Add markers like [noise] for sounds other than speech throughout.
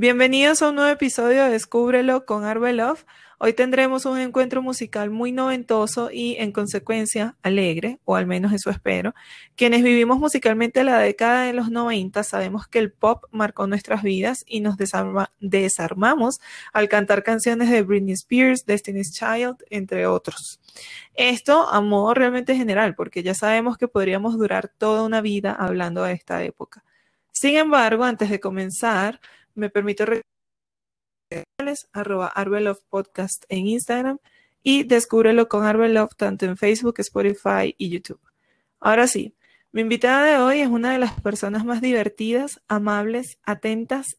Bienvenidos a un nuevo episodio de Descúbrelo con Love. Hoy tendremos un encuentro musical muy noventoso y, en consecuencia, alegre, o al menos eso espero. Quienes vivimos musicalmente la década de los 90 sabemos que el pop marcó nuestras vidas y nos desarmamos al cantar canciones de Britney Spears, Destiny's Child, entre otros. Esto a modo realmente general, porque ya sabemos que podríamos durar toda una vida hablando de esta época. Sin embargo, antes de comenzar, me permito arroba Arbelove Podcast en Instagram y descúbrelo con Arbelove tanto en Facebook, Spotify y YouTube. Ahora sí, mi invitada de hoy es una de las personas más divertidas, amables, atentas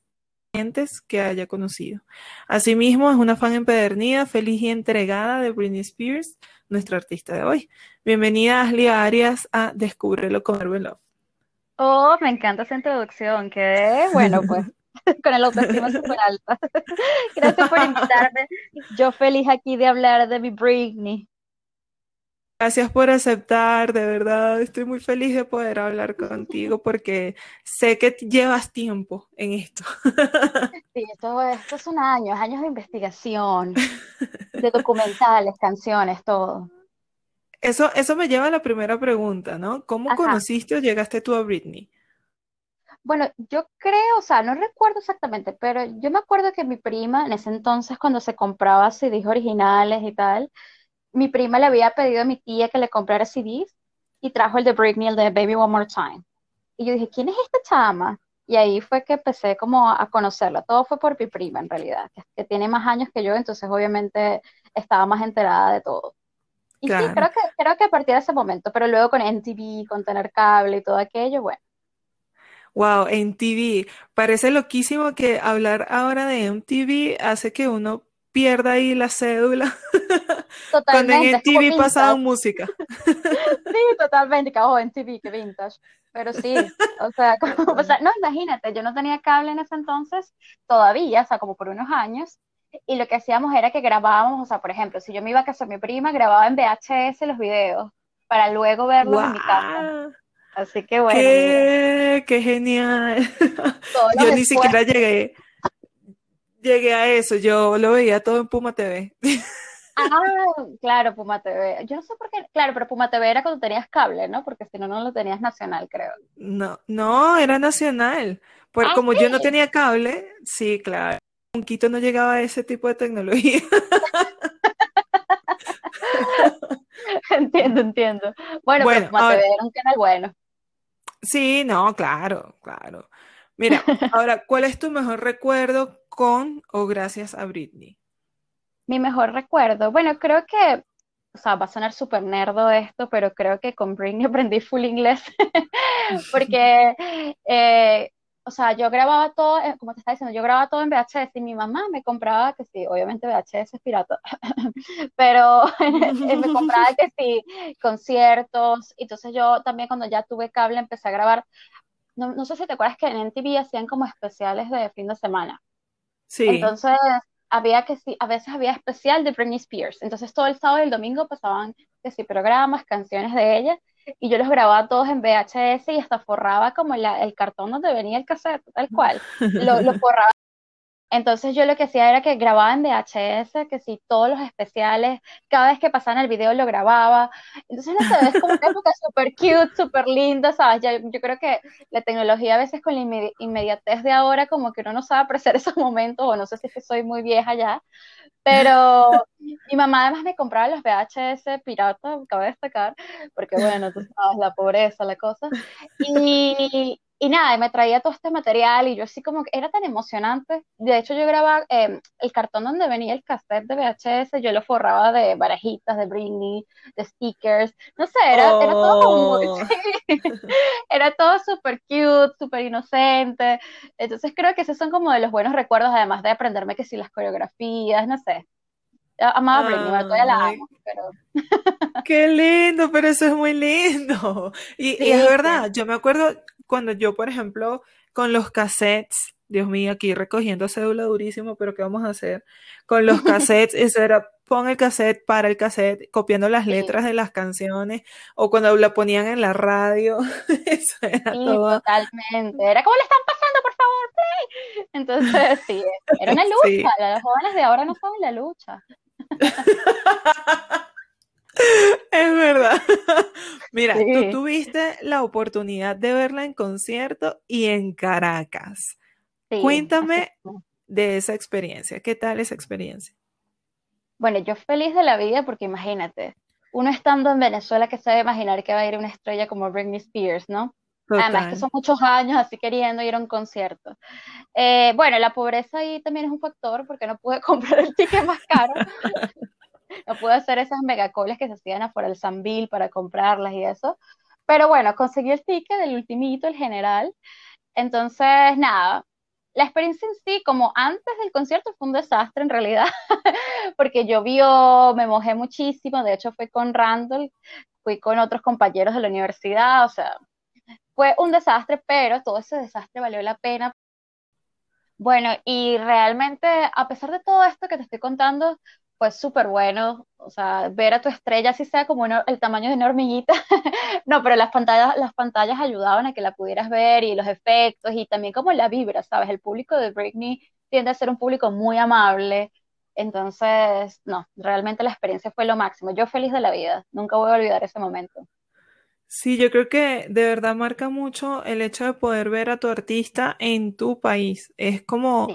que haya conocido. Asimismo, es una fan empedernida, feliz y entregada de Britney Spears, nuestra artista de hoy. Bienvenida, Ashley Arias, a Descúbrelo con Arbelove. Oh, me encanta esa introducción, que bueno, pues [laughs] [laughs] con el autoestima [laughs] súper alta. [laughs] Gracias por invitarme. Yo feliz aquí de hablar de mi Britney. Gracias por aceptar, de verdad. Estoy muy feliz de poder hablar contigo porque sé que llevas tiempo en esto. Sí, esto, esto son años, años de investigación, de documentales, canciones, todo. Eso, eso me lleva a la primera pregunta, ¿no? ¿Cómo conociste o llegaste tú a Britney? Bueno, yo creo, o sea, no recuerdo exactamente, pero yo me acuerdo que mi prima, en ese entonces, cuando se compraba CDs originales y tal, mi prima le había pedido a mi tía que le comprara CDs y trajo el de Britney, el de Baby One More Time. Y yo dije, ¿quién es esta chama? Y ahí fue que empecé como a conocerla. Todo fue por mi prima, en realidad, que, tiene más años que yo, entonces obviamente estaba más enterada de todo. Y sí, creo que, creo que a partir de ese momento, pero luego con NTV, con tener cable y todo aquello, bueno, Wow, MTV. Parece loquísimo que hablar ahora de MTV hace que uno pierda ahí la cédula. [laughs] Cuando en MTV pasaba música. [laughs] Sí, totalmente, que oh, MTV, que vintage. Pero sí, o sea, [laughs] o sea, no, imagínate, yo no tenía cable en ese entonces, todavía, o sea, como por unos años, y lo que hacíamos era que grabábamos, o sea, por ejemplo, si yo me iba a casa de mi prima, grababa en VHS los videos, para luego verlos en mi casa. Así que bueno. ¡Qué, qué genial! [laughs] yo ni siquiera llegué, llegué a eso, yo lo veía todo en Puma TV. Ah, claro, Puma TV. Yo no sé por qué, claro, pero Puma TV era cuando tenías cable, ¿no? Porque si no, no lo tenías nacional, creo. No, no, era nacional. Pues como yo no tenía cable, sí, claro. Un Quito no llegaba a ese tipo de tecnología. [laughs] entiendo, entiendo. Bueno, pero Puma TV era un canal bueno. Sí, no, claro, claro. Mira, [laughs] ahora, ¿cuál es tu mejor recuerdo con o gracias a Britney? Mi mejor recuerdo, bueno, creo que, o sea, va a sonar súper nerdo esto, pero creo que con Britney [laughs] aprendí full inglés, [laughs] porque eh, o sea, yo grababa todo, eh, como te estaba diciendo, yo grababa todo en VHS y mi mamá me compraba, que sí, obviamente VHS es pirata, [laughs] pero [laughs] me compraba que sí, conciertos, entonces yo también cuando ya tuve cable empecé a grabar, no, no sé si te acuerdas que en NTV hacían como especiales de fin de semana. Sí. Entonces, había que sí, a veces había especial de Britney Spears. Entonces todo el sábado y el domingo pasaban que sí, programas, canciones de ella y yo los grababa todos en VHS y hasta forraba como el cartón donde venía el cassette, tal cual. Lo, lo [laughs] forraba entonces yo lo que hacía era que grababa en VHS, que si todos los especiales, cada vez que pasaban el video lo grababa. Entonces no sé, es como una época súper cute, súper linda, ¿sabes? yo creo que la tecnología a veces con la inmediatez de ahora como que uno no sabe apreciar [laughs] esos momentos, o no sé si es que soy muy vieja ya, pero mi mamá además me compraba los VHS pirata, cabe destacar, porque bueno, tú sabes, la pobreza, la cosa. Y, y nada, me traía todo este material y yo así como que era tan emocionante. De hecho, yo grababa em, el cartón donde venía el cassette de VHS, yo lo forraba de barajitas, de Britney, de stickers. No sé, era, todo muy, oh. era todo súper [laughs] cute, súper inocente. Entonces creo que esos son como de los buenos recuerdos, además de aprenderme que si las coreografías, no sé. Amaba Britney, todavía la amo, pero... Qué lindo, pero eso es muy lindo. Y, y es verdad, yo me acuerdo, cuando yo, por ejemplo, con los cassettes, Dios mío, aquí recogiendo cédula durísimo, pero ¿qué vamos a hacer? Con los cassettes, eso era pon el cassette, para el cassette, copiando las letras de las canciones, o cuando la ponían en la radio, [laughs] eso era sí, Totalmente. Era como le están pasando, por favor, Entonces, sí, era una [laughs] lucha. Los jóvenes de ahora no saben la lucha. [laughs] [laughs] Es verdad. [laughs] Mira, tú tuviste la oportunidad de verla en concierto y en Caracas. Cuéntame de esa experiencia. ¿Qué tal esa experiencia? Bueno, yo feliz de la vida porque imagínate, uno estando en Venezuela que sabe imaginar que va a ir una estrella como Britney Spears, ¿no? Además que son muchos años así queriendo ir a un concierto. Eh, bueno, la pobreza ahí también es un factor porque no pude [laughs] comprar el ticket más caro. No pude hacer esas megacoles que se hacían afuera del Sanville para comprarlas y eso. Pero bueno, conseguí el ticket del ultimito, el general. Entonces, nada, la experiencia en sí, como antes del concierto, fue un desastre en realidad, [laughs] porque llovió, me mojé muchísimo, de hecho fui con Randall, fui con otros compañeros de la universidad, o sea, fue un desastre, pero todo ese desastre valió la pena. Bueno, y realmente, a pesar de todo esto que te estoy contando, fue súper bueno, o sea, ver a tu estrella, así sea como el tamaño de una hormiguita, [laughs] no, pero las pantallas, las pantallas ayudaban a que la pudieras ver y los efectos y también como la vibra, ¿sabes? El público de Britney tiende a ser un público muy amable, entonces, no, realmente la experiencia fue lo máximo, yo feliz de la vida, nunca voy a olvidar ese momento. Sí, yo creo que de verdad marca mucho el hecho de poder ver a tu artista en tu país. Es como,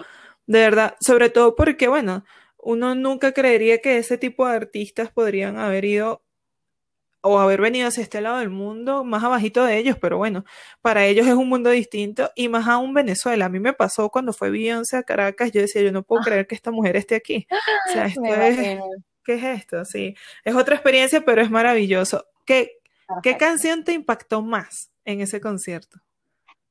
de verdad, sobre todo porque, bueno, uno nunca creería que ese tipo de artistas podrían haber ido o haber venido hacia este lado del mundo, más abajito de ellos, pero bueno, para ellos es un mundo distinto y más aún Venezuela. A mí me pasó cuando fue Beyoncé a Caracas, yo decía, yo no puedo ah. creer que esta mujer esté aquí. O sea, [laughs] esto es, ¿qué es esto? Sí, es otra experiencia, pero es maravilloso. ¿Qué, ¿qué canción te impactó más en ese concierto?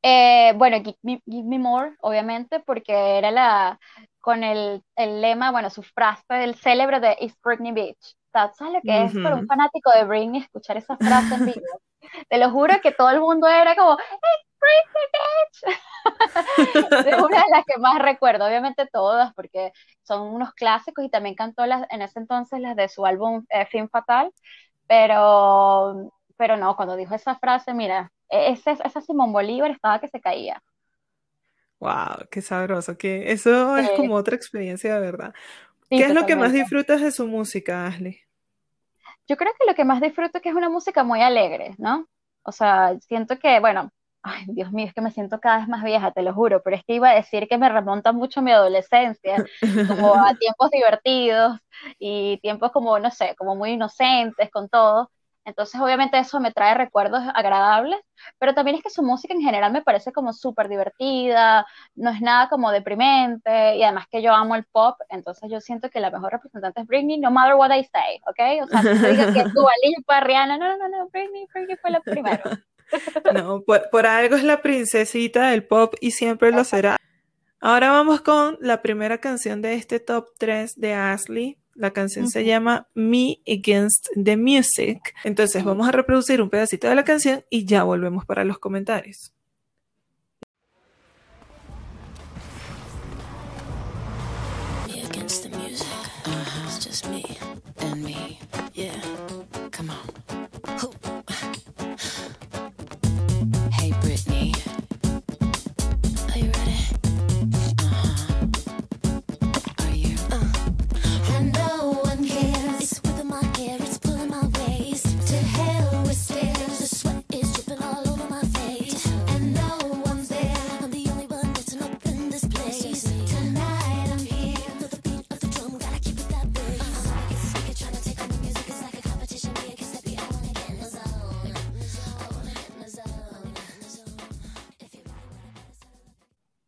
Eh, bueno, Give Me, More, obviamente, porque era la, con el, el, lema, bueno, su frase del célebre de East Britney Beach. ¿Sabes lo que es para un fanático de Britney escuchar esa frase en vivo? [laughs] Te lo juro que todo el mundo era como, East Britney Beach. [laughs] es una de las que más recuerdo, obviamente todas, porque son unos clásicos y también cantó las, en ese entonces las de su álbum eh, Film Fatal, pero, pero no, cuando dijo esa frase, mira, e-, ese, esa Simón Bolívar estaba que se caía. Wow, qué sabroso, que eso es como otra experiencia de verdad. ¿Qué es lo que más disfrutas de su música, Ashley? Yo creo que lo que más disfruto es que es una música muy alegre, ¿no? O sea, siento que, bueno, ay, Dios mío, es que me siento cada vez más vieja, te lo juro, pero es que iba a decir que me remonta mucho mi adolescencia, como a [laughs] tiempos divertidos y tiempos como, no sé, como muy inocentes con todo. Entonces, obviamente eso me trae recuerdos agradables, pero también es que su música en general me parece como súper divertida, no es nada como deprimente, y además que yo amo el pop, entonces yo siento que la mejor representante es Britney, no matter what I say, ¿ok? O sea, si digo que es [laughs] Dua Lipa, Rihanna, no, no, no, Britney, Britney fue la primera. No, por, por algo es la princesita del pop y siempre lo será. Ahora vamos con la primera canción de este top 3 de Ashley, la canción se llama Me Against the Music. Entonces vamos a reproducir un pedacito de la canción y ya volvemos para los comentarios. Me against the music. It's just me and me. Yeah.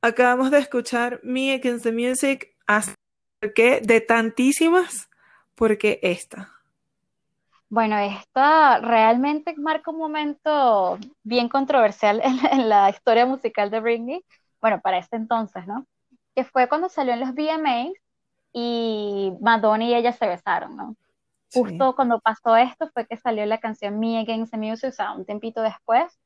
Acabamos de escuchar Me Against the Music, que de tantísimas, porque esta. Bueno, esta realmente marca un momento bien controversial [laughs] en, la historia musical de Britney, bueno, para este entonces, ¿no? Que fue cuando salió en los VMAs y Madonna y ella se besaron, ¿no? Justo cuando pasó esto fue que salió la canción Me Against the Music, o sea, un tempito después,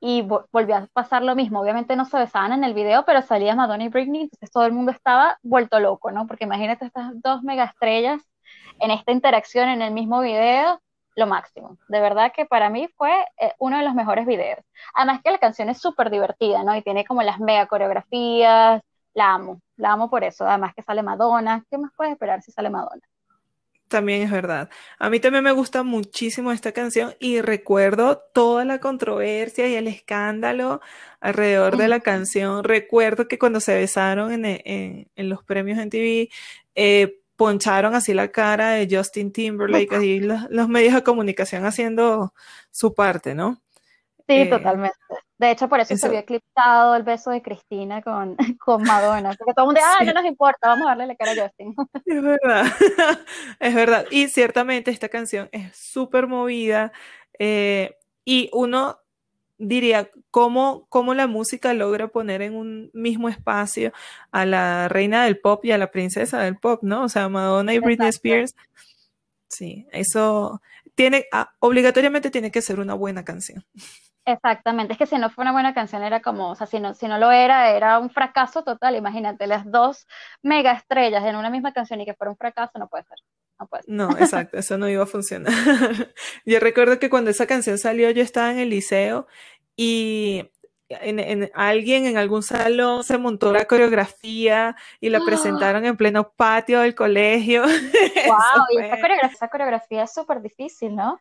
y volvió a pasar lo mismo. Obviamente no se besaban en el video, pero salía Madonna y Britney, entonces todo el mundo estaba vuelto loco, ¿no? Porque imagínate estas dos mega estrellas en esta interacción en el mismo video, lo máximo. De verdad que para mí fue eh, uno de los mejores videos. Además que la canción es súper divertida, ¿no? Y tiene como las mega coreografías. La amo, la amo por eso. Además que sale Madonna. ¿Qué más puedes esperar si sale Madonna? También es verdad. A mí también me gusta muchísimo esta canción y recuerdo toda la controversia y el escándalo alrededor de la canción. Recuerdo que cuando se besaron en, los premios en TV, eh, poncharon así la cara de Justin Timberlake, y los, medios de comunicación haciendo su parte, ¿no? Sí, eh, totalmente. De hecho, por eso, se había eclipsado el beso de Cristina con, [laughs] con Madonna, porque todo el mundo, ah, no nos importa, vamos a darle la cara a Justin. [laughs] Es verdad, [laughs] es verdad. Y ciertamente esta canción es súper movida eh, y uno diría, ¿cómo, ¿cómo la música logra poner en un mismo espacio a la reina del pop y a la princesa del pop, ¿no? O sea, Madonna y Britney Spears. Sí, eso tiene, ah, obligatoriamente tiene que ser una buena canción. Exactamente, es que si no fue una buena canción era como, o sea, si no, si no lo era, era un fracaso total. Imagínate, las dos mega estrellas en una misma canción y que fuera un fracaso, no puede ser. No, puede ser. no, exacto, eso no iba a funcionar. [laughs] yo recuerdo que cuando esa canción salió, yo estaba en el liceo y en, alguien en algún salón se montó la coreografía y la [gasps] presentaron en pleno patio del colegio. [laughs] ¡Wow! y esa coreografía, esa coreografía es súper difícil, ¿no?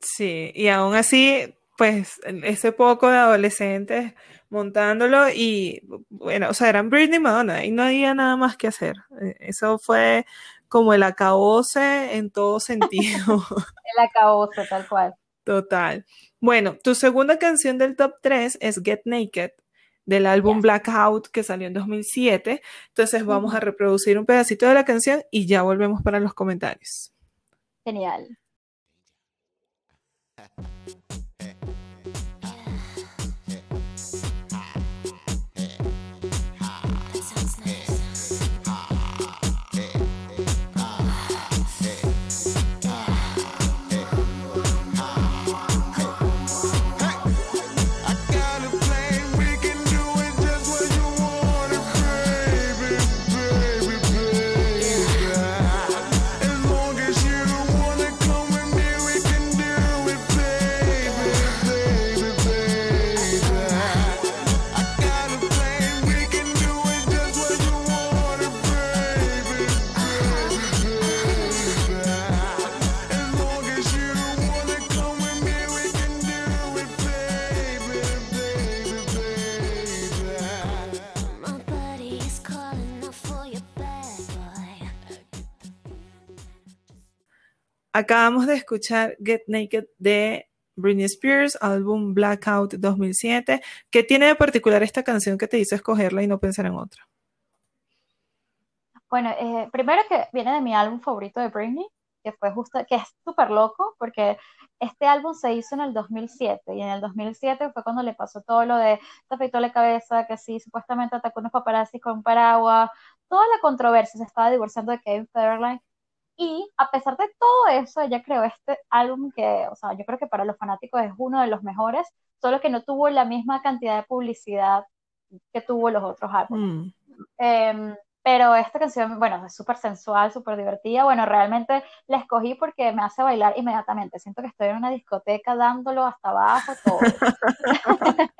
Sí, y aún así pues ese poco de adolescentes montándolo y bueno, o sea, eran Britney y Madonna y no había nada más que hacer. E, eso fue como el acabose en todo sentido. [laughs] el acabose, tal cual. Total. Bueno, tu segunda canción del top 3 es Get Naked del álbum Blackout que salió en 2007. Entonces vamos a reproducir un pedacito de la canción y ya volvemos para los comentarios. Genial. Acabamos de escuchar Get Naked de Britney Spears, álbum Blackout 2007. ¿Qué tiene de particular esta canción que te hizo escogerla y no pensar en otra? Bueno, eh, primero que viene de mi álbum favorito de Britney, que fue justo, que es súper loco, porque este álbum se hizo en el 2007, y en el 2007 fue cuando le pasó todo lo de, se afeitó la cabeza, que sí, supuestamente atacó unos paparazzi con paraguas, toda la controversia, se estaba divorciando de Kevin Federline, y a pesar de todo eso, ella creó este álbum que, o sea, yo creo que para los fanáticos es uno de los mejores, solo que no tuvo la misma cantidad de publicidad que tuvo los otros álbumes. Mm. Em, pero esta canción, bueno, es súper sensual, súper divertida. Bueno, realmente la escogí porque me hace bailar inmediatamente. Siento que estoy en una discoteca dándolo hasta abajo, todo. [laughs]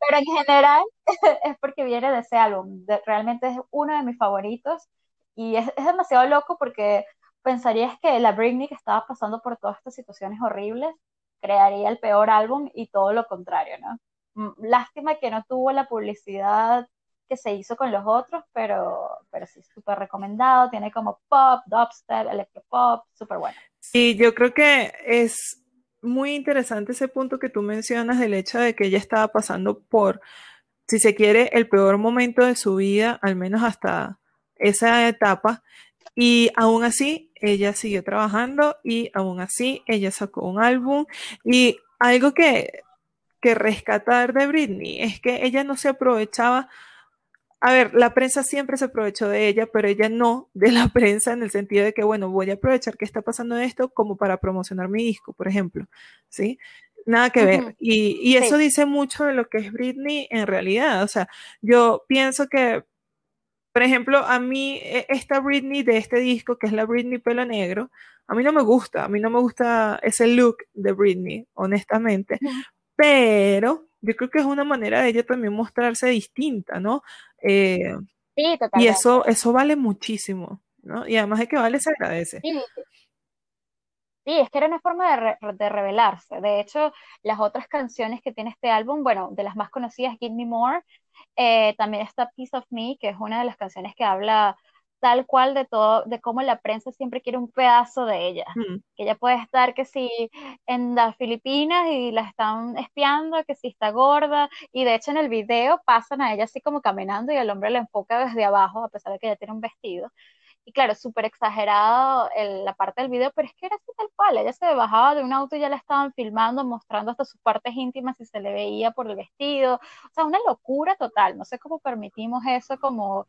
pero en general [laughs] es porque viene de ese álbum. realmente es uno de mis favoritos. Y es, es demasiado loco porque pensarías que la Britney que estaba pasando por todas estas situaciones horribles crearía el peor álbum y todo lo contrario, ¿no? Mm, lástima que no tuvo la publicidad que se hizo con los otros, pero, pero sí, súper recomendado. Tiene como pop, dubstep, electropop, súper bueno. Sí, yo creo que es muy interesante ese punto que tú mencionas del hecho de que ella estaba pasando por, si se quiere, el peor momento de su vida, al menos hasta esa etapa, y aún así, ella siguió trabajando y aún así, ella sacó un álbum. Y algo que, que rescatar de Britney es que ella no se aprovechaba. A ver, la prensa siempre se aprovechó de ella, pero ella no de la [laughs] prensa en el sentido de que, bueno, voy a aprovechar que está pasando esto como para promocionar mi disco, por ejemplo, ¿sí? Nada que ver. Y, y eso dice mucho de lo que es Britney en realidad. O sea, yo pienso que por ejemplo, a mí e, esta Britney de este disco, que es la Britney pelo negro, a mí no me gusta, a mí no me gusta ese look de Britney, honestamente, pero yo creo que es una manera de ella también mostrarse distinta, ¿no? Eh, sí, totalmente. Y eso, eso vale muchísimo, ¿no? Y además de que vale, se agradece. Sí. Sí, es que era una forma de, de, revelarse. De hecho, las otras canciones que tiene este álbum, bueno, de las más conocidas, Give Me More, eh, también está Piece of Me, que es una de las canciones que habla tal cual de todo, de cómo la prensa siempre quiere un pedazo de ella, mm. que ella puede estar que si en las Filipinas y la están espiando, que si está gorda, y de hecho en el video pasan a ella así como caminando y el hombre la enfoca desde abajo, a pesar de que ella tiene un vestido. Y claro, súper exagerado la parte del video, pero es que era así tal cual. Ella se bajaba de un auto y ya la estaban filmando, mostrando hasta sus partes íntimas y se le veía por el vestido. O sea, una locura total. No sé cómo permitimos eso como, o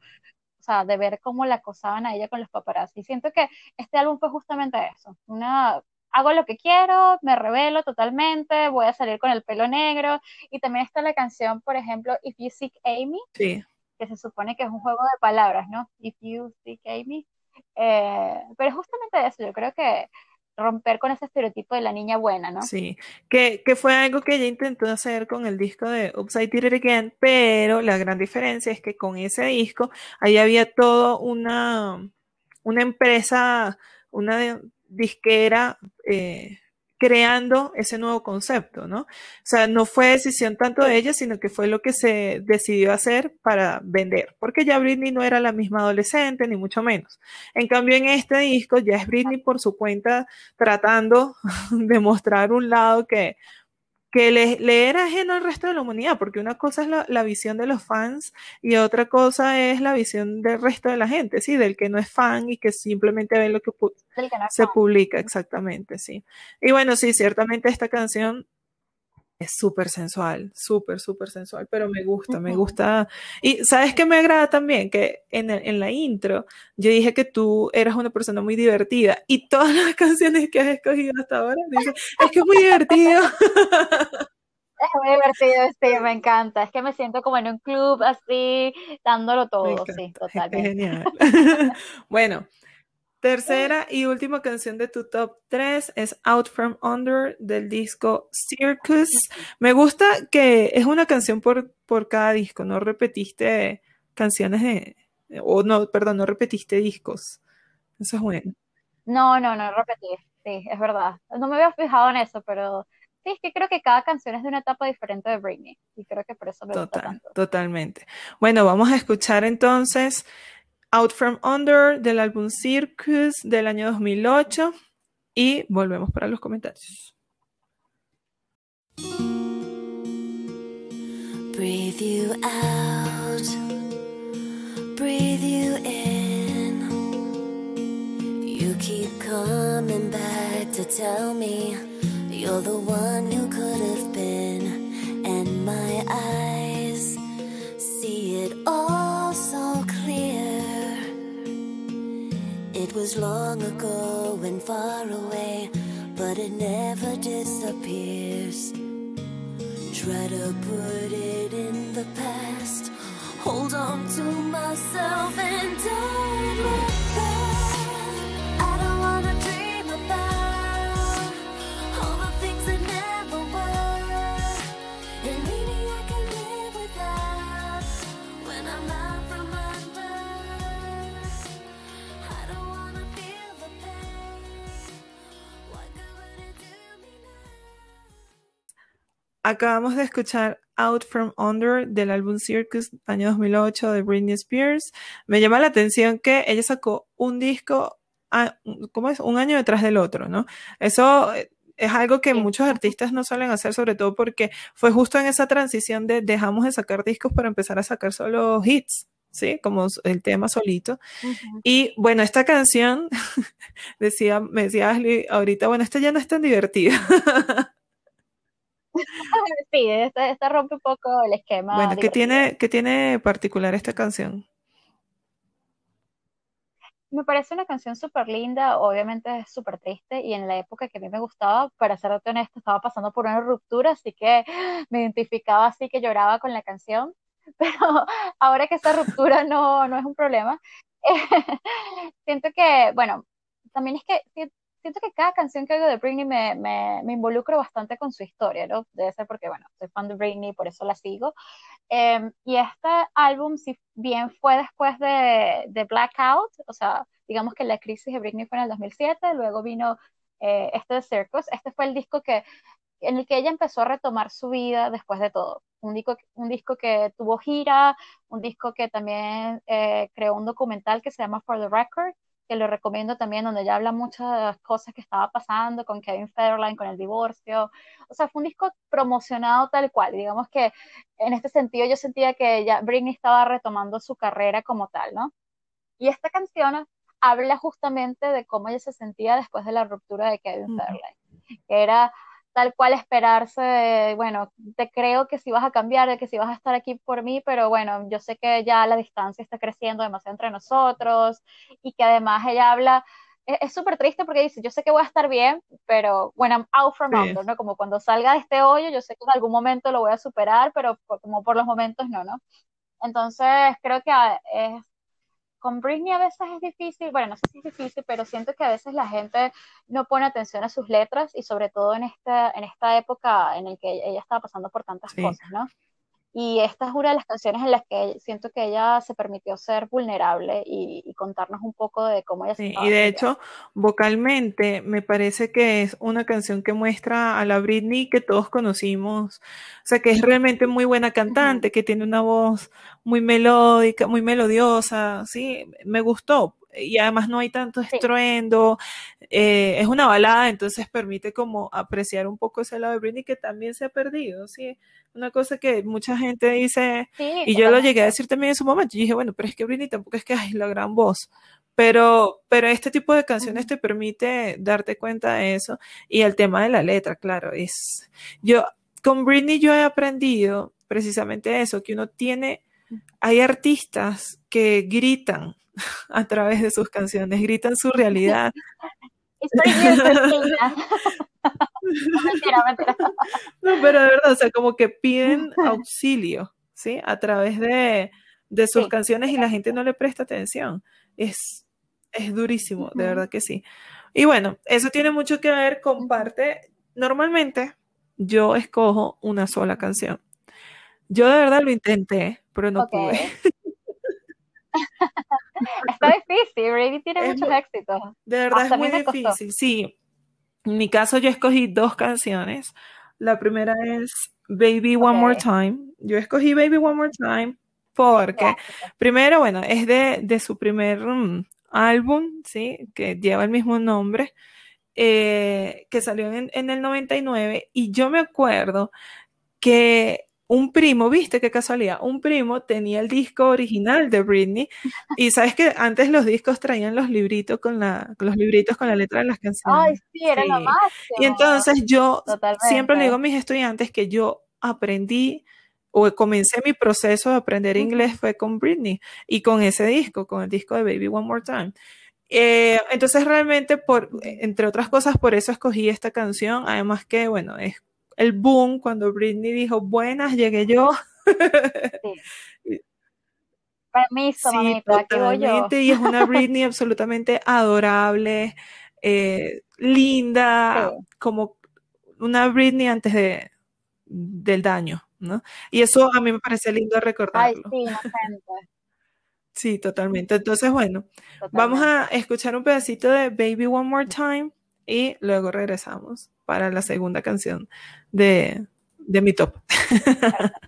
sea, de ver cómo la acosaban a ella con los paparazzi. Siento que este álbum fue justamente eso. Una, hago lo que quiero, me revelo totalmente, voy a salir con el pelo negro. Y también está la canción, por ejemplo, If You Seek Amy. Sí que se supone que es un juego de palabras, ¿no? If you seek Amy. Eh, pero justamente eso, yo creo que romper con ese estereotipo de la niña buena, ¿no? Sí, que, que fue algo que ella intentó hacer con el disco de Upside It Again, pero la gran diferencia es que con ese disco ahí había todo una, una empresa, una disquera eh, creando ese nuevo concepto, ¿no? O sea, no fue decisión tanto de ella, sino que fue lo que se decidió hacer para vender, porque ya Britney no era la misma adolescente, ni mucho menos. En cambio, en este disco ya es Britney por su cuenta tratando [laughs] de mostrar un lado que que le, era ajeno al resto de la humanidad, porque una cosa es la, visión de los fans y otra cosa es la visión del resto de la gente, sí, del que no es fan y que simplemente ve lo que, se publica, exactamente, sí. Y bueno, sí, ciertamente esta canción es súper sensual, súper, súper sensual, pero me gusta, me gusta. Y sabes que me agrada también que en, en, la intro yo dije que tú eras una persona muy divertida y todas [laughs] las canciones que has escogido hasta ahora dicen, es que es muy divertido. [laughs] Es muy divertido, sí, me encanta. Es que me siento como en un club así, dándolo todo, sí, totalmente. genial. [laughs] bueno, Tercera y última canción de tu top 3 es Out From Under del disco Circus. Me gusta que es una canción por, por cada disco, no repetiste canciones de, o no, perdón, no repetiste discos. Eso es bueno. No, no, no repetí, sí, es verdad. No me había fijado en eso, pero sí, es que creo que cada canción es de una etapa diferente de Britney y creo que por eso me gusta tanto. Totalmente. Bueno, vamos a escuchar entonces Out From Under del álbum Circus del año 2008 y volvemos para los comentarios. Breathe you out, breathe you in. You keep coming back to tell me you're the one who could have been, and my eyes see it all It was long ago and far away, but it never disappears. Try to put it in the past, hold on to myself and don't Acabamos de escuchar Out From Under del álbum Circus año 2008 de Britney Spears. Me llama la atención que ella sacó un disco, a, ¿cómo es? Un año detrás del otro, ¿no? Eso es algo que muchos artistas no suelen hacer, sobre todo porque fue justo en esa transición de dejamos de sacar discos para empezar a sacar solo hits. ¿sí? Como el tema solito. Y bueno, esta canción, [laughs] decía, me decía Ashley ahorita, bueno, esta ya no es tan divertida. [laughs] [laughs] sí, esta, rompe un poco el esquema. Bueno, ¿qué tiene, ¿qué tiene particular esta canción? Me parece una canción súper linda, obviamente es súper triste y en la época que a mí me gustaba, para ser honesto, estaba pasando por una ruptura, así que [gasps] me identificaba así que lloraba con la canción [laughs] pero ahora que esta ruptura no, no es un problema, [laughs] siento que, bueno, también es que siento que cada canción que oigo de Britney me, me, me, involucro bastante con su historia, ¿no? Debe ser porque, bueno, soy fan de Britney, por eso la sigo. Em, y este álbum, si bien fue después de, de, Blackout, o sea, digamos que la crisis de Britney fue en el 2007, luego vino eh, este de Circus, este fue el disco que, en el que ella empezó a retomar su vida después de todo. Un disco, un disco que tuvo gira, un disco que también eh, creó un documental que se llama For the Record, que lo recomiendo también, donde ella habla muchas de las cosas que estaba pasando con Kevin Federline, con el divorcio. O sea, fue un disco promocionado tal cual. Digamos que en este sentido yo sentía que ya Britney estaba retomando su carrera como tal, ¿no? Y esta canción habla justamente de cómo ella se sentía después de la ruptura de Kevin Federline, que era tal cual esperarse, bueno, te creo que si vas a cambiar, de que si vas a estar aquí por mí, pero bueno, yo sé que ya la distancia está creciendo demasiado entre nosotros y que además ella habla, es súper triste porque dice, yo sé que voy a estar bien, pero bueno, I'm out from under, ¿no? Como cuando salga de este hoyo, yo sé que en algún momento lo voy a superar, pero como por los momentos no, ¿no? Entonces, creo que es con Britney a veces es difícil, bueno, no sé si es difícil, pero siento que a veces la gente no pone atención a sus letras y sobre todo en esta, en esta época en la que ella estaba pasando por tantas cosas, ¿no? Y esta es una de las canciones en las que siento que ella se permitió ser vulnerable y, contarnos un poco de cómo ella sí, Y de hecho, vocalmente me parece que es una canción que muestra a la Britney que todos conocimos. O sea, que es realmente muy buena cantante, que tiene una voz muy melódica, muy melodiosa. Sí, me gustó y además no hay tanto estruendo, eh, es una balada, entonces permite como apreciar un poco ese lado de Britney que también se ha perdido, ¿sí? Una cosa que mucha gente dice, y yo lo llegué a decir también en su momento, y dije, bueno, pero es que Britney tampoco es que hay la gran voz, pero, pero este tipo de canciones te permite darte cuenta de eso, y el tema de la letra, claro, es, yo, con Britney yo he aprendido precisamente eso, que uno tiene, hay artistas que gritan, [laughs] a través de sus canciones, gritan su realidad. [laughs] [laughs] no, pero de verdad, o sea, como que piden auxilio, ¿sí? A través de, de sus canciones y la gente no le presta atención. Es, es durísimo, de verdad que sí. Y bueno, eso tiene mucho que ver con parte, normalmente yo escojo una sola canción. Yo de verdad lo intenté, pero no pude. [laughs] Está difícil, Brady tiene muchos éxitos. De verdad es muy difícil, sí. En mi caso yo escogí dos canciones. La primera es Baby One More Time. Yo escogí Baby One More Time porque, primero, bueno, es de, de su primer mm, álbum, ¿sí? Que lleva el mismo nombre, eh, que salió en, en el 99. Y yo me acuerdo que un primo, viste qué casualidad, un primo tenía el disco original de Britney [laughs] y sabes que antes los discos traían los libritos con la, los libritos con la letra de las canciones. Ay, sí, era lo máximo. Y entonces yo siempre le digo a mis estudiantes que yo aprendí o comencé mi proceso de aprender inglés fue con Britney y con ese disco, con el disco de Baby One More Time. Eh, entonces realmente, por, entre otras cosas, por eso escogí esta canción, además que, bueno, es el boom cuando Britney dijo, buenas, llegué yo. Sí. [laughs] Permiso, sí, totalmente, Y es una Britney [laughs] absolutamente adorable, eh, linda, como una Britney antes de, del daño, ¿no? Y eso a mí me parece lindo recordarlo. Ay, sí, sí, totalmente. Entonces, bueno, vamos a escuchar un pedacito de Baby One More Time y luego regresamos para la segunda canción de, de mi top. [laughs]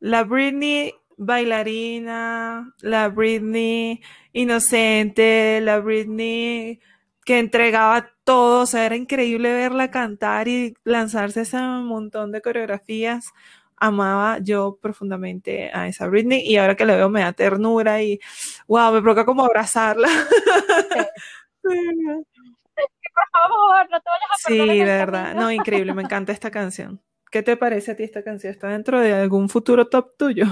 la Britney bailarina, la Britney inocente, la Britney que entregaba todo, o sea, era increíble verla cantar y lanzarse ese montón de coreografías. Amaba yo profundamente a esa Britney y ahora que la veo me da ternura y wow, me provoca como abrazarla. [laughs] Por favor, no te vayas a Sí, de verdad, no, increíble, me [laughs] encanta esta canción. ¿Qué te parece a ti esta canción? ¿Está dentro de algún futuro top tuyo?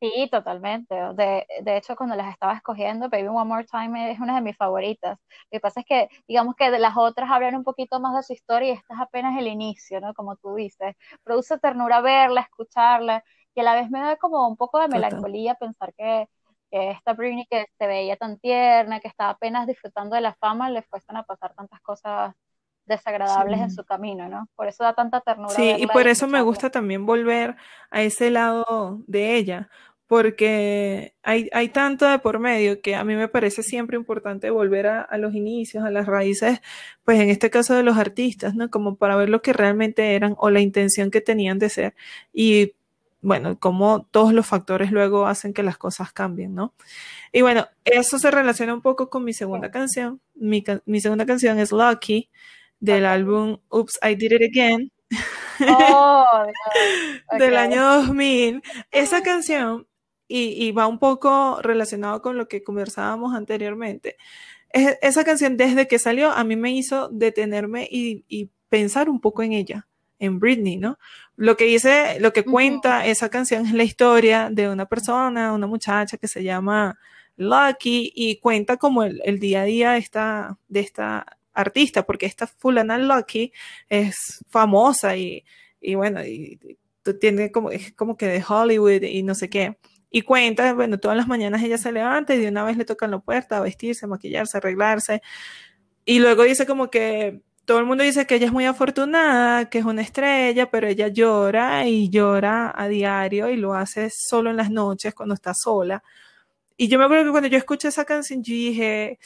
Sí, totalmente. De, de hecho, cuando las estaba escogiendo, Baby One More Time es una de mis favoritas. Lo que pasa es que, digamos que de las otras hablan un poquito más de su historia y esta es apenas el inicio, ¿no? Como tú dices. Produce ternura verla, escucharla, y a la vez me da como un poco de Total. melancolía pensar que, que esta Britney que se veía tan tierna, que estaba apenas disfrutando de la fama, le fuesen a pasar tantas cosas desagradables en Sí. su camino, ¿no? Por eso da tanta ternura Sí, y por eso me gusta también volver a ese lado de ella, porque hay, hay tanto de por medio que a mí me parece siempre importante volver a, a los inicios, a las raíces, pues en este caso de los artistas, ¿no? Como para ver lo que realmente eran o la intención que tenían de ser y bueno, cómo todos los factores luego hacen que las cosas cambien, ¿no? Y bueno, eso se relaciona un poco con mi segunda Sí. canción. Mi, mi segunda canción es Lucky del álbum Oops, I Did It Again Oh, [laughs] del año 2000. Esa canción, y, y va un poco relacionado con lo que conversábamos anteriormente, es- esa canción desde que salió a mí me hizo detenerme y, y pensar un poco en ella, en Britney, ¿no? Lo que dice, lo que cuenta esa canción es la historia de una persona, una muchacha que se llama Lucky y cuenta como el, el día a día de esta, de esta artista, porque esta fulana Lucky es famosa y, y bueno, y, y tiene como, es como que de Hollywood y no sé qué. Y cuenta, bueno, todas las mañanas ella se levanta y de una vez le tocan la puerta a vestirse, a maquillarse, a arreglarse. Y luego dice como que todo el mundo dice que ella es muy afortunada, que es una estrella, pero ella llora y llora a diario y lo hace solo en las noches cuando está sola. Y yo me acuerdo que cuando yo escuché esa canción, yo dije,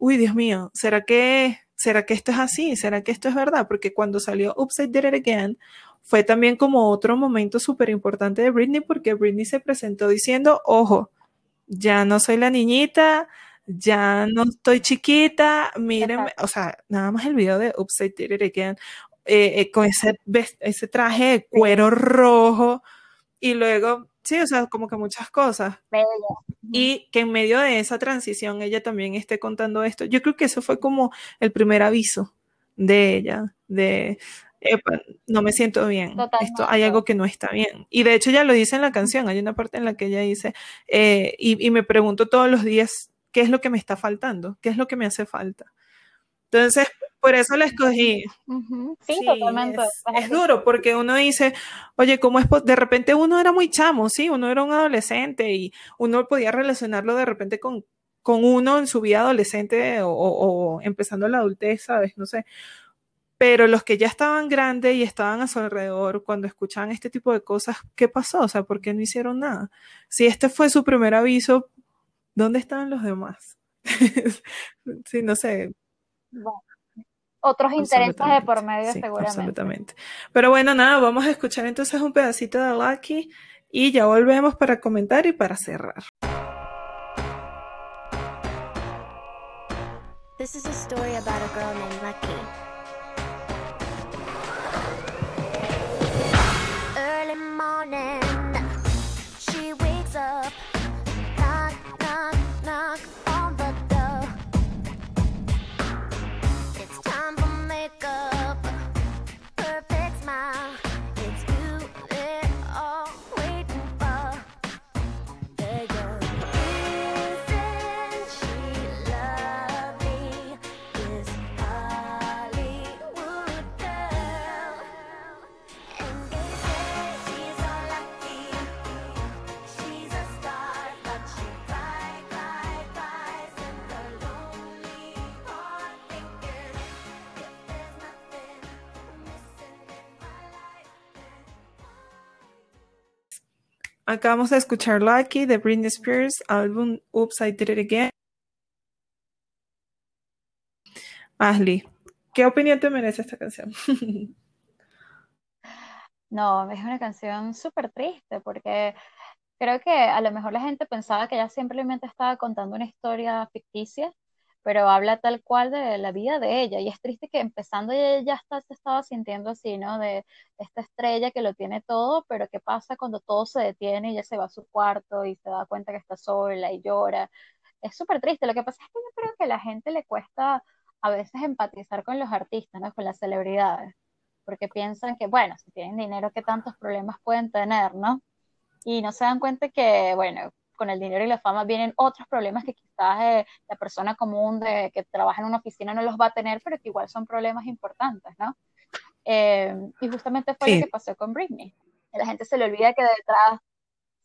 uy, Dios mío, ¿será que, será que esto es así? ¿Será que esto es verdad? Porque cuando salió Upside Did It Again, fue también como otro momento súper importante de Britney, porque Britney se presentó diciendo, ojo, ya no soy la niñita, ya no estoy chiquita, mírenme, o sea, nada más el video de Upside Did It Again, eh, eh, con ese, ese traje de cuero rojo, y luego, sí, o sea, como que muchas cosas. Y que en medio de esa transición ella también esté contando esto. Yo creo que eso fue como el primer aviso de ella, de, "Epa, no me siento bien, esto hay Totalmente. algo que no está bien. Y de hecho ella lo dice en la canción, hay una parte en la que ella dice, eh, y, y me pregunto todos los días, ¿qué es lo que me está faltando? ¿Qué es lo que me hace falta? Entonces, por eso la escogí. Sí, Sí, totalmente. es, duro porque uno dice, oye, ¿cómo es? po-?" De repente uno era muy chamo, sí, uno era un adolescente y uno podía relacionarlo de repente con, con uno en su vida adolescente o, o- o empezando la adultez, ¿sabes? No sé. Pero los que ya estaban grandes y estaban a su alrededor, cuando escuchaban este tipo de cosas, ¿qué pasó? O sea, ¿por qué no hicieron nada? Si este fue su primer aviso, ¿dónde estaban los demás? [laughs] Sí, no sé, Bueno, otros intereses de por medio sí, seguramente. absolutamente. Pero bueno, nada, vamos a escuchar entonces un pedacito de Lucky y ya volvemos para comentar y para cerrar. This is a story about a girl named Lucky. Early morning, she wakes up, knock, knock, knock Acabamos de escuchar Lucky de Britney Spears, álbum Oops, I Did It Again. Ashley, ¿qué opinión te merece esta canción? [laughs] No, es una canción súper triste porque creo que a lo mejor la gente pensaba que ella simplemente estaba contando una historia ficticia, pero habla tal cual de la vida de ella. Y es triste que empezando ella ya está, se estaba sintiendo así, ¿no? De esta estrella que lo tiene todo, pero ¿qué pasa cuando todo se detiene y ella se va a su cuarto y se da cuenta que está sola y llora? Es súper triste. Lo que pasa es que yo creo que a la gente le cuesta a veces empatizar con los artistas, ¿no? Con las celebridades, porque piensan que, bueno, si tienen dinero, ¿qué tantos problemas pueden tener, ¿no? Y no se dan cuenta que, bueno, con el dinero y la fama vienen otros problemas que quizás eh, la persona común de, que trabaja en una oficina no los va a tener, pero que igual son problemas importantes, ¿no? Eh, y justamente fue Sí. lo que pasó con Britney. La gente se le olvida que detrás,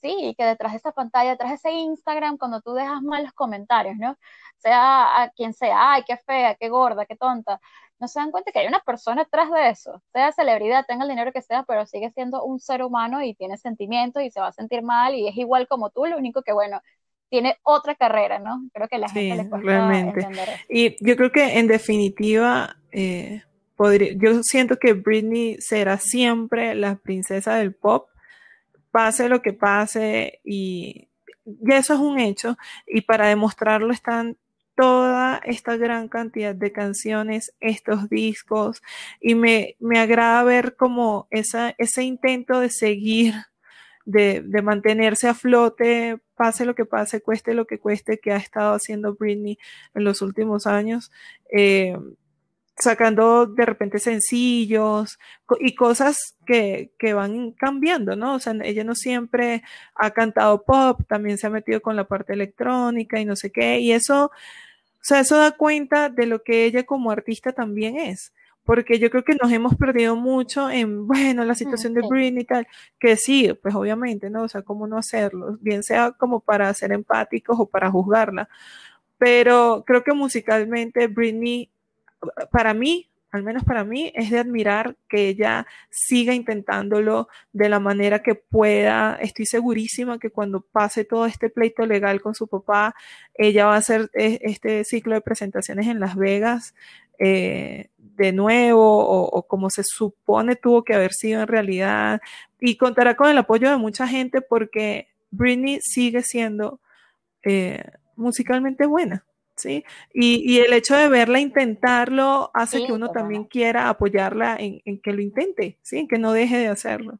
sí, que detrás de esa pantalla, detrás de ese Instagram, cuando tú dejas malos comentarios, ¿no? Sea a quien sea, ay, qué fea, qué gorda, qué tonta, no se dan cuenta que hay una persona detrás de eso, sea celebridad, tenga el dinero que sea, pero sigue siendo un ser humano y tiene sentimientos y se va a sentir mal y es igual como tú, lo único que, bueno, tiene otra carrera, ¿no? Creo que la Sí, gente le cuesta realmente. entender eso. Y yo creo que en definitiva, eh, podría, yo siento que Britney será siempre la princesa del pop, pase lo que pase, y ya eso es un hecho. Y para demostrarlo están toda esta gran cantidad de canciones, estos discos, y me, me agrada ver como esa, ese intento de seguir, de, de mantenerse a flote, pase lo que pase, cueste lo que cueste, que ha estado haciendo Britney en los últimos años, eh, sacando de repente sencillos y cosas que, que van cambiando, ¿no? O sea, ella no siempre ha cantado pop, también se ha metido con la parte electrónica y no sé qué, y eso, sea, eso da cuenta de lo que ella como artista también es. Porque yo creo que nos hemos perdido mucho en, [laughs] bueno, la situación de. Britney y tal, que sí, pues obviamente, ¿no? O sea, cómo no hacerlo, bien sea como para ser empáticos o para juzgarla. Pero creo que musicalmente Britney, para mí, al menos para mí, es de admirar que ella siga intentándolo de la manera que pueda. Estoy segurísima que cuando pase todo este pleito legal con su papá, ella va a hacer eh, este ciclo de presentaciones en Las Vegas eh, de nuevo o, o como se supone tuvo que haber sido en realidad y contará con el apoyo de mucha gente porque Britney sigue siendo eh, musicalmente buena, ¿sí? Y, y el hecho de verla intentarlo hace Sí, que uno también quiera apoyarla en, en que lo intente, ¿sí? En que no deje de hacerlo.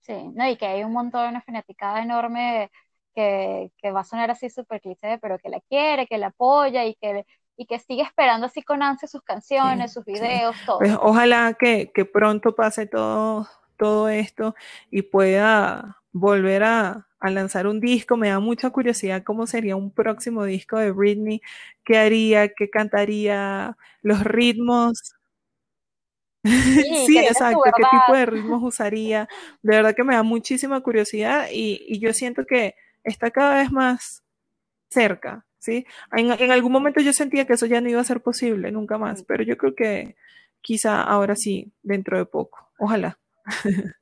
Sí, no, y que hay un montón, una fanaticada enorme que, que va a sonar así súper cliché, pero que la quiere, que la apoya y que, y que sigue esperando así con ansia sus Sí, canciones, sus sí. videos, todo. Pues ojalá que, que pronto pase todo, todo esto y pueda volver a, a lanzar un disco. Me da mucha curiosidad cómo sería un próximo disco de Britney, qué haría, qué cantaría, los ritmos. [laughs] Sí, exacto, qué tipo de [laughs] ritmos usaría. De verdad que me da muchísima curiosidad y, y yo siento que está cada vez más cerca, ¿sí? En, en algún momento yo sentía que eso ya no iba a ser posible, nunca más, Mm, pero yo creo que quizá ahora sí, dentro de poco. Ojalá [laughs]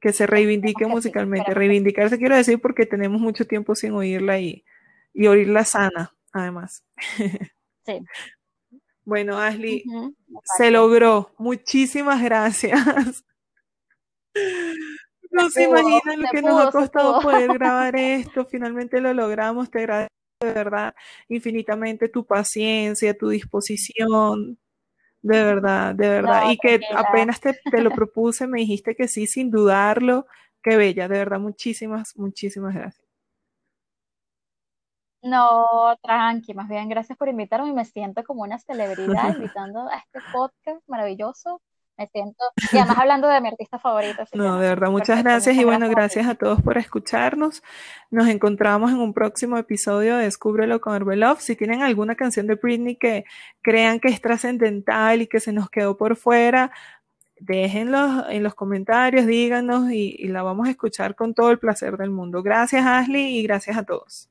que se reivindique musicalmente. Reivindicarse quiero decir porque tenemos mucho tiempo sin oírla y, y oírla sana, además. [laughs] Sí. Bueno, Ashley, se logró. Muchísimas gracias. Se [laughs] No se pudo, imaginan lo se que nos ha se costado poder [laughs] grabar esto. Finalmente lo logramos. Te agradezco de verdad infinitamente tu paciencia, tu disposición. De verdad, de verdad. No, Y que tranquila. apenas te, te lo [laughs] propuse, me dijiste que sí, sin dudarlo. Qué bella, de verdad. Muchísimas, muchísimas gracias. No, tranqui, más bien gracias por invitarme y me siento como una celebridad [laughs] invitando a este podcast maravilloso. Me siento, y además hablando de mi artista favorito, No, de verdad, muchas perfecto, gracias y bueno, gracias a todos por escucharnos. Nos encontramos en un próximo episodio de Descúbrelo con Herbelove. Si tienen alguna canción de Britney que crean que es trascendental y que se nos quedó por fuera, déjenlo en los comentarios, díganos y, y la vamos a escuchar con todo el placer del mundo. Gracias, Ashley, y gracias a todos.